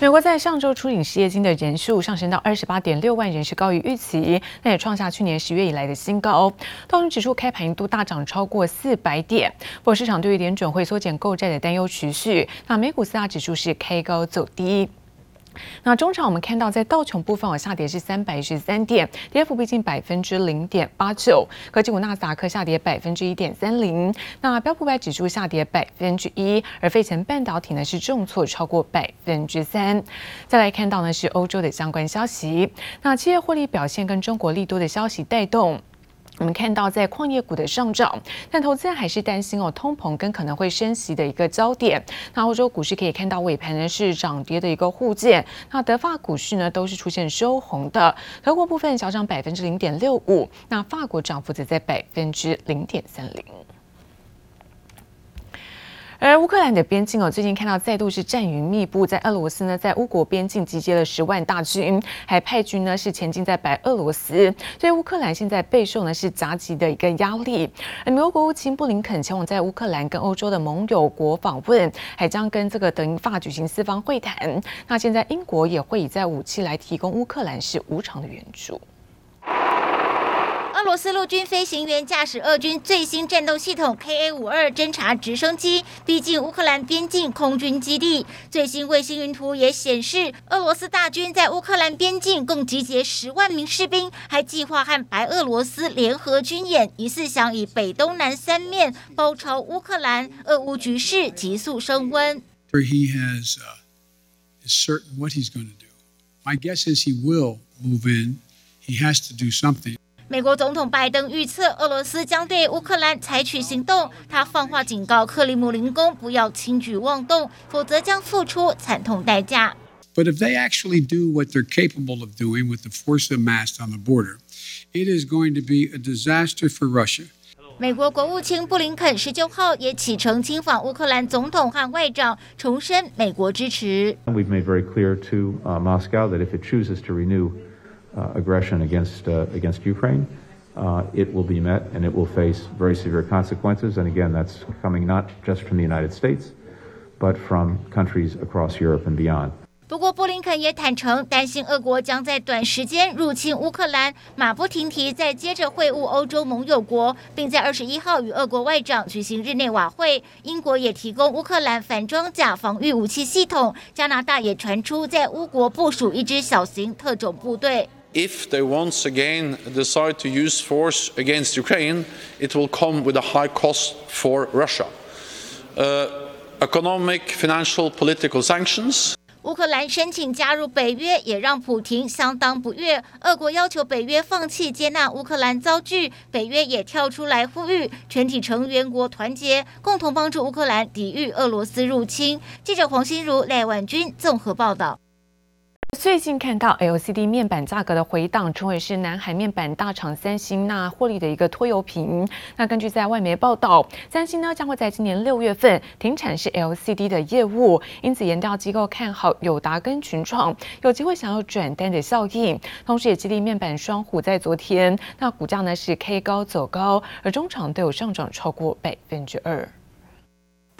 美国在上周初领失业金的人数上升到二十八点六万人，是高于预期，那也创下去年十月以来的新高。道琼指数开盘一度大涨超过四百点，不过市场对于联准会缩减购债的担忧持续。那美股四大指数是开高走低。那中场我们看到，在道琼部分，我下跌是三百一十三点，跌幅逼近百分之零点八九。科技股纳斯达克下跌百分之一点三零，那标普百指数下跌百分之一，而费城半导体呢是重挫超过百分之三。再来看到呢是欧洲的相关消息，那企业获利表现跟中国利多的消息带动。我们看到，在矿业股的上涨，但投资人还是担心哦，通膨跟可能会升息的一个焦点。那欧洲股市可以看到尾盘呢是涨跌的一个互见，那德法股市呢都是出现收红的，德国部分小涨百分之零点六五，那法国涨幅则在百分之零点三零。而乌克兰的边境哦，最近看到再度是战云密布，在俄罗斯呢，在乌国边境集结了十万大军，还派军呢是前进在白俄罗斯，所以乌克兰现在备受呢是夹击的一个压力。而美国国务卿布林肯前往在乌克兰跟欧洲的盟友国访问，还将跟这个德英法举行四方会谈。那现在英国也会以在武器来提供乌克兰是无偿的援助。俄罗斯陆军飞行员驾驶俄军最新战斗系统 KA 五二侦察直升机逼近乌克兰边境空军基地。最新卫星云图也显示，俄罗斯大军在乌克兰边境共集结十万名士兵，还计划和白俄罗斯联合军演，疑似想以北、东、南三面包抄乌克兰。俄乌局势急速升温。He has, uh, is certain what he's going to do. My guess is he will move in. He has to do something. 美国总统拜登预测，俄罗斯将对乌克兰采取行动。他放话警告克里姆林宫不要轻举妄动，否则将付出惨痛代价。But if they actually do what they're capable of doing with the force amassed on the border, it is going to be a disaster for Russia. 美国国务卿布林肯十九号也启程亲访乌克兰总统和外长，重申美国支持。We've made very clear to Moscow that if it chooses to renew aggression against against Ukraine, it will be met and it will face very severe consequences. And again, that's coming not just from the United States, but from countries across Europe and beyond. 不过，布林肯也坦承担心俄国将在短时间入侵乌克兰，马不停蹄再接着会晤欧洲盟友国，并在二十一号与俄国外长举行日内瓦会。英国也提供乌克兰反装甲防御武器系统，加拿大也传出在乌国部署一支小型特种部队。If they once again decide to use force against Ukraine, it will come with a high cost for Russia. Uh, economic, financial, political sanctions. 乌克兰申请加入北约，也让普亭相当不悦。俄国要求北约放弃接纳乌克兰遭拒，北约也跳出来呼吁全体成员国团结，共同帮助乌克兰抵御俄罗斯入侵。记者黄心如、赖婉君综合报道。最近看到 LCD 面板价格的回档，成为是南海面板大厂三星那获利的一个拖油瓶。那根据在外媒报道，三星呢将会在今年六月份停产是 LCD 的业务，因此研调机构看好友达跟群创有机会想要转单的效应，同时也激励面板双虎在昨天那股价呢是 K 高走高，而中场都有上涨超过百分之二。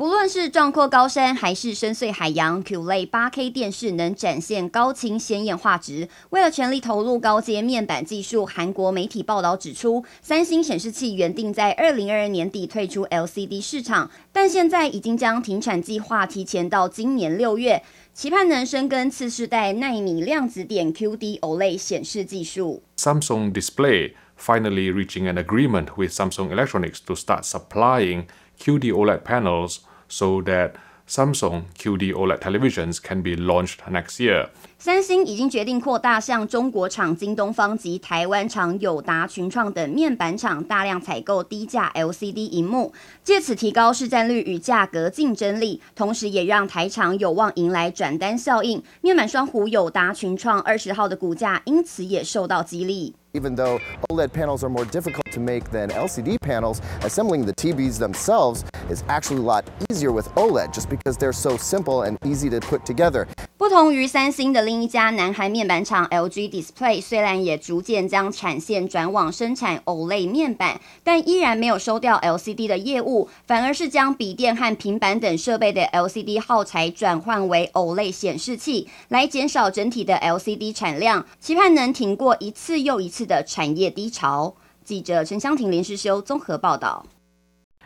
不论是壮阔高山还是深邃海洋，QLED 8K 电视能展现高清鲜艳画质。为了全力投入高阶面板技术，韩国媒体报道指出，三星显示器原定在二零二二年底退出 LCD 市场，但现在已经将停产计划提前到今年六月，期盼能深耕次世代奈米量子点 QD OLED 显示技术。Samsung Display finally reaching an agreement with Samsung Electronics to start supplying QD OLED panels. So that Samsung QD OLED televisions can be launched next year. 三星已经决定扩大向中国厂京东方及台湾厂友达、群创等面板厂大量采购低价 LCD 萤幕，借此提高市占率与价格竞争力，同时也让台厂有望迎来转单效应。面板双虎友达、群创二十号的股价因此也受到激励。Even though OLED panels are more difficult to make than LCD panels, assembling the TVs themselves is actually a lot easier with OLED just because they're so simple and easy to put together. 不同于三星的另一家南韩面板厂 LG Display，虽然也逐渐将产线转往生产 OLED 面板，但依然没有收掉 LCD 的业务，反而是将笔电和平板等设备的 LCD 耗材转换为 OLED 显示器，来减少整体的 LCD 产量，期盼能挺过一次又一次的产业低潮。记者陈湘婷、林诗修综合报道。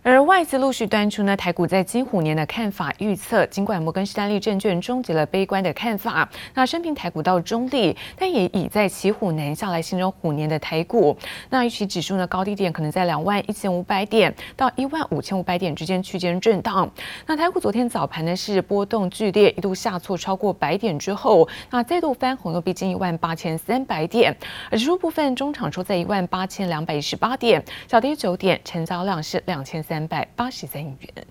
而外资陆续端出呢，台股在金虎年的看法预测。尽管摩根士丹利证券终结了悲观的看法，那生平台股到中立，但也以在骑虎难下来形容虎年的台股。那预期指数呢，高低点可能在两万一千五百点到一万五千五百点之间区间震荡。那台股昨天早盘呢是波动剧烈，一度下挫超过百点之后，那再度翻红，又逼近一万八千三百点。而指数部分，中场收在一万八千两百一十八点，小跌九点，成交量是两千三。三百八十三亿元。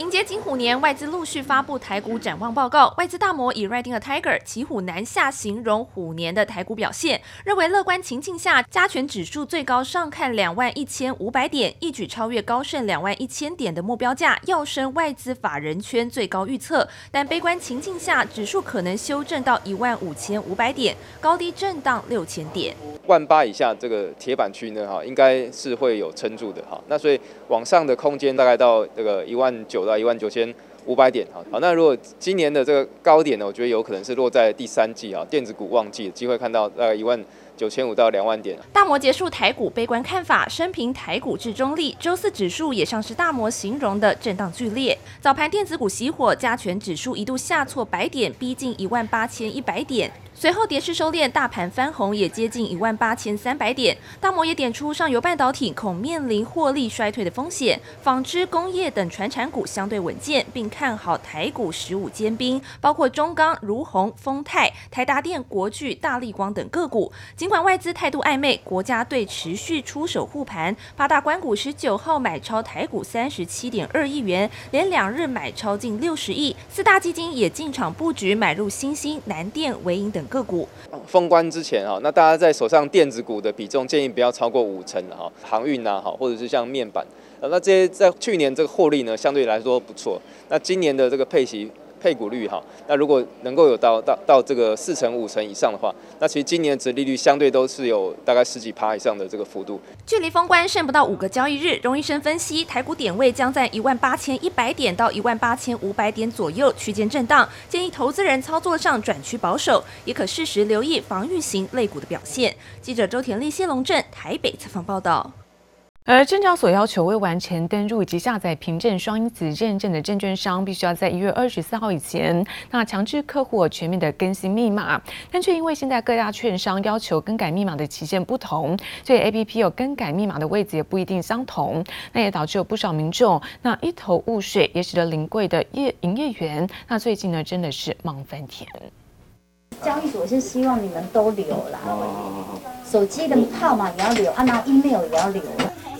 迎接金虎年，外资陆续发布台股展望报告。外资大摩以 Riding a Tiger，骑虎难下形容虎年的台股表现，认为乐观情境下，加权指数最高上看两万一千五百点，一举超越高盛两万一千点的目标价，要升外资法人圈最高预测。但悲观情境下，指数可能修正到一万五千五百点，高低震荡六千点。万八以下这个铁板区呢，哈，应该是会有撑住的，哈。那所以往上的空间大概到这个一万九到一万九千五百点，哈。好，那如果今年的这个高点呢，我觉得有可能是落在第三季啊，电子股旺季，机会看到大概一万九千五到两万点。大摩结束台股悲观看法，生平台股至中立。周四指数也像是大摩形容的震荡剧烈。早盘电子股熄火，加权指数一度下挫百点，逼近一万八千一百点。随后跌势收敛，大盘翻红，也接近一万八千三百点。大摩也点出上游半导体恐面临获利衰退的风险，纺织、工业等传产股相对稳健，并看好台股十五坚兵，包括中钢、如鸿、丰泰、台达电、国巨、大立光等个股。尽管外资态度暧昧，国家队持续出手护盘，八大关股十九号买超台股三十七点二亿元，连两日买超近六十亿。四大基金也进场布局，买入新兴、南电、纬颖等。个股封关之前哈，那大家在手上电子股的比重建议不要超过五成哈，航运呐哈，或者是像面板，那这些在去年这个获利呢相对来说不错，那今年的这个配息。配股率哈，那如果能够有到到到这个四成五成以上的话，那其实今年的殖利率相对都是有大概十几趴以上的这个幅度。距离封关剩不到五个交易日，荣医生分析台股点位将在一万八千一百点到一万八千五百点左右区间震荡，建议投资人操作上转趋保守，也可适时留意防御型类股的表现。记者周田丽、谢龙镇台北采访报道。而证交所要求未完成登入以及下载凭证双因子认证的证券商，必须要在一月二十四号以前，那强制客户全面的更新密码。但却因为现在各大券商要求更改密码的期限不同，所以 APP 有更改密码的位置也不一定相同。那也导致有不少民众那一头雾水，也使得临柜的业营业员那最近呢真的是忙翻天。交易所是希望你们都留啦，手机的号码也要留，啊，那 email 也要留。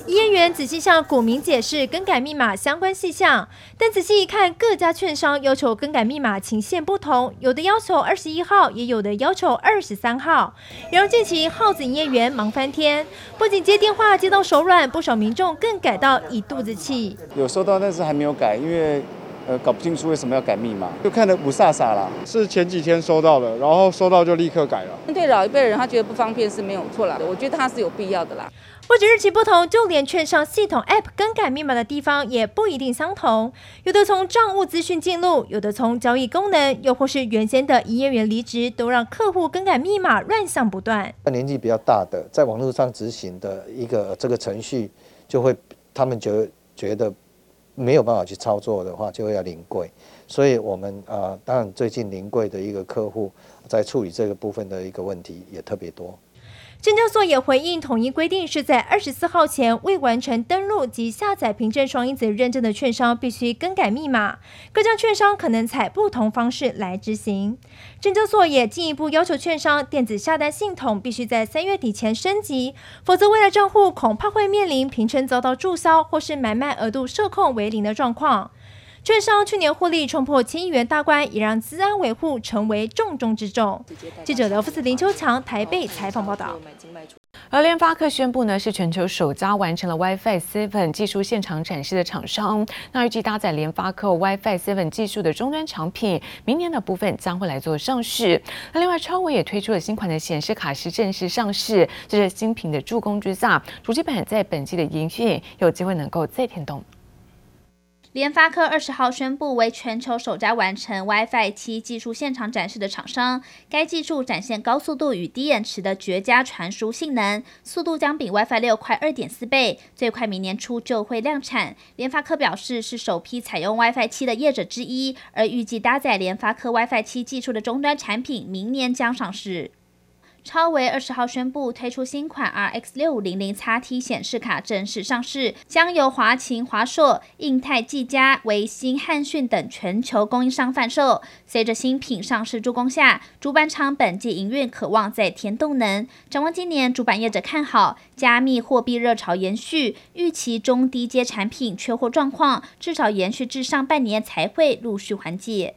营业员仔细向股民解释更改密码相关事项，但仔细一看，各家券商要求更改密码期限不同，有的要求二十一号，也有的要求二十三号，也让近期耗子营业员忙翻天，不仅接电话接到手软，不少民众更改到一肚子气。有收到，但是还没有改，因为呃搞不清楚为什么要改密码，就看得不飒飒啦。是前几天收到的，然后收到就立刻改了。对老一辈人，他觉得不方便是没有错啦，我觉得他是有必要的啦。不止日期不同，就连券商系统 App 更改密码的地方也不一定相同。有的从账务资讯进入，有的从交易功能，又或是原先的营业员离职，都让客户更改密码乱象不断。年纪比较大的，在网络上执行的一个这个程序，就会他们觉觉得没有办法去操作的话，就会要临柜。所以我们啊、当然最近临柜的一个客户在处理这个部分的一个问题也特别多。证交所也回应，统一规定是在二十四号前未完成登录及下载凭证双因子认证的券商必须更改密码，各家券商可能采不同方式来执行。证交所也进一步要求券商电子下单系统必须在三月底前升级，否则未来账户恐怕会面临凭证遭到注销或是买卖额度设控为零的状况。券商去年获利冲破千亿元大关，也让资安维护成为重中之重。记者刘富慈、林秋强台北采访报道。而联发科宣布呢，是全球首家完成了 WiFi 7技术现场展示的厂商。那预计搭载联发科 WiFi 7技术的终端产品，明年的部分将会来做上市。那另外，超微也推出了新款的显示卡，是正式上市。这是新品的助攻之下，主机板在本季的营运有机会能够再添动。联发科二十号宣布为全球首家完成 WiFi 七技术现场展示的厂商。该技术展现高速度与低延迟的绝佳传输性能，速度将比 WiFi 六快二点四倍，最快明年初就会量产。联发科表示是首批采用 WiFi 七的业者之一，而预计搭载联发科 WiFi 七技术的终端产品明年将上市。超维二十号宣布推出新款 RX 六五零零 XT 显示卡正式上市，将由华擎、华硕、印泰、技嘉、微星、汉讯等全球供应商贩售。随着新品上市助攻下，主板厂本季营运可望再添动能。展望今年，主板业者看好加密货币热潮延续，预期中低阶产品缺货状况至少延续至上半年才会陆续缓解。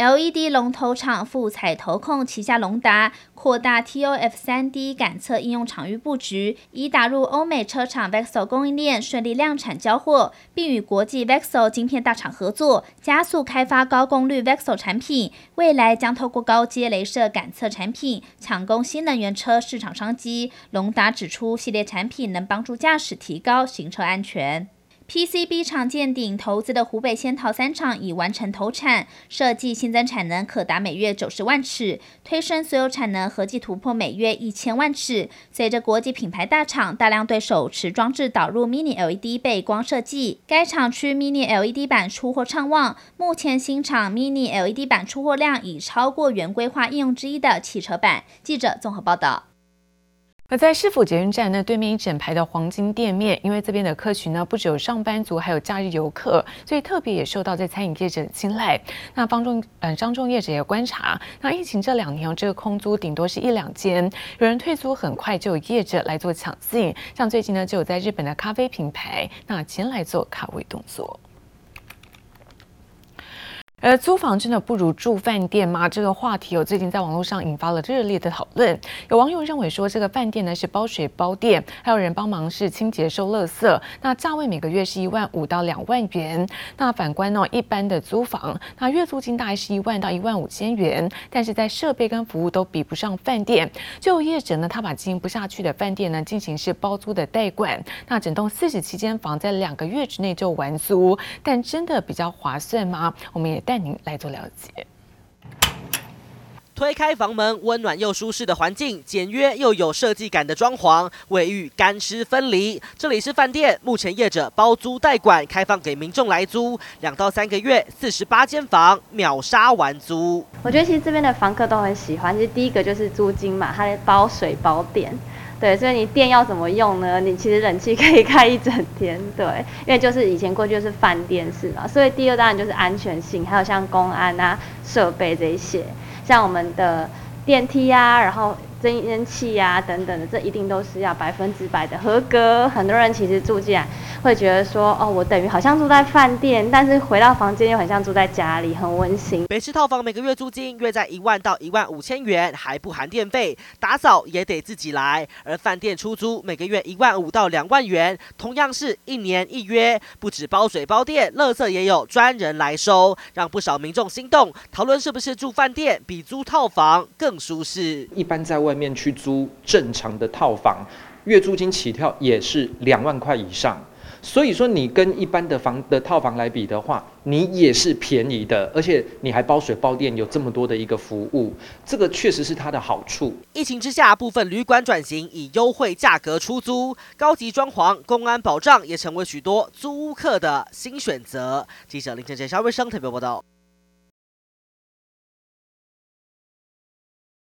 LED 龙头厂富彩投控旗下龙达扩大 TOF 3D 感测应用场域布局，已打入欧美车厂 VEXEL 供应链，顺利量产交货，并与国际 VEXEL 晶片大厂合作，加速开发高功率 VEXEL 产品。未来将透过高阶镭射感测产品，抢攻新能源车市场商机。龙达指出，系列产品能帮助驾驶提高行车安全。PCB 厂建鼎投资的湖北仙桃三厂已完成投产，设计新增产能可达每月九十万尺，推升所有产能合计突破每月一千万尺。随着国际品牌大厂大量对手持装置导入 Mini LED 背光设计，该厂区 Mini LED 板出货畅旺。目前新厂 Mini LED 板出货量已超过原规划应用之一的汽车板。记者综合报道。那在市府捷运站呢，对面一整排的黄金店面，因为这边的客群呢不只有上班族，还有假日游客，所以特别也受到在餐饮业者的青睐。那方中呃张仲业者也观察，那疫情这两年这个空租顶多是一两间，有人退租，很快就有业者来做抢进。像最近呢，就有在日本的咖啡品牌那前来做卡位动作。而租房真的不如住饭店吗？这个话题有最近在网络上引发了热烈的讨论。有网友认为说，这个饭店呢是包水包电，还有人帮忙是清洁收垃圾，那价位每个月是一万五到两万元。那反观呢，一般的租房，那月租金大概是一万到一万五千元，但是在设备跟服务都比不上饭店。就业者呢，他把经营不下去的饭店呢进行是包租的代管，那整栋四十七间房在两个月之内就完租，但真的比较划算吗？我们也。带您来做了解。推开房门，温暖又舒适的环境，简约又有设计感的装潢，卫浴干湿分离。这里是饭店，目前业者包租代管，开放给民众来租，两到三个月，四十八间房秒杀完租。我觉得其实这边的房客都很喜欢，其实第一个就是租金嘛，它包水包电。对，所以你电要怎么用呢？你其实冷气可以开一整天，对，因为就是以前过去就是饭店式嘛。所以第二当然就是安全性，还有像公安啊、设备这一些，像我们的电梯啊，然后。增烟器呀等等的，这一定都是要百分之百的合格。很多人其实住进来会觉得说，哦，我等于好像住在饭店，但是回到房间又很像住在家里，很温馨。北市套房每个月租金约在一万到一万五千元，还不含电费，打扫也得自己来。而饭店出租每个月一万五到两万元，同样是一年一约，不止包水包电，垃圾也有专人来收，让不少民众心动，讨论是不是住饭店比租套房更舒适。一般在外。外面去租正常的套房，月租金起跳也是两万块以上。所以说，你跟一般的房的套房来比的话，你也是便宜的，而且你还包水包电，有这么多的一个服务，这个确实是它的好处。疫情之下，部分旅馆转型以优惠价格出租，高级装潢、公安保障也成为许多租客的新选择。记者林晨杰、肖卫生特别报道。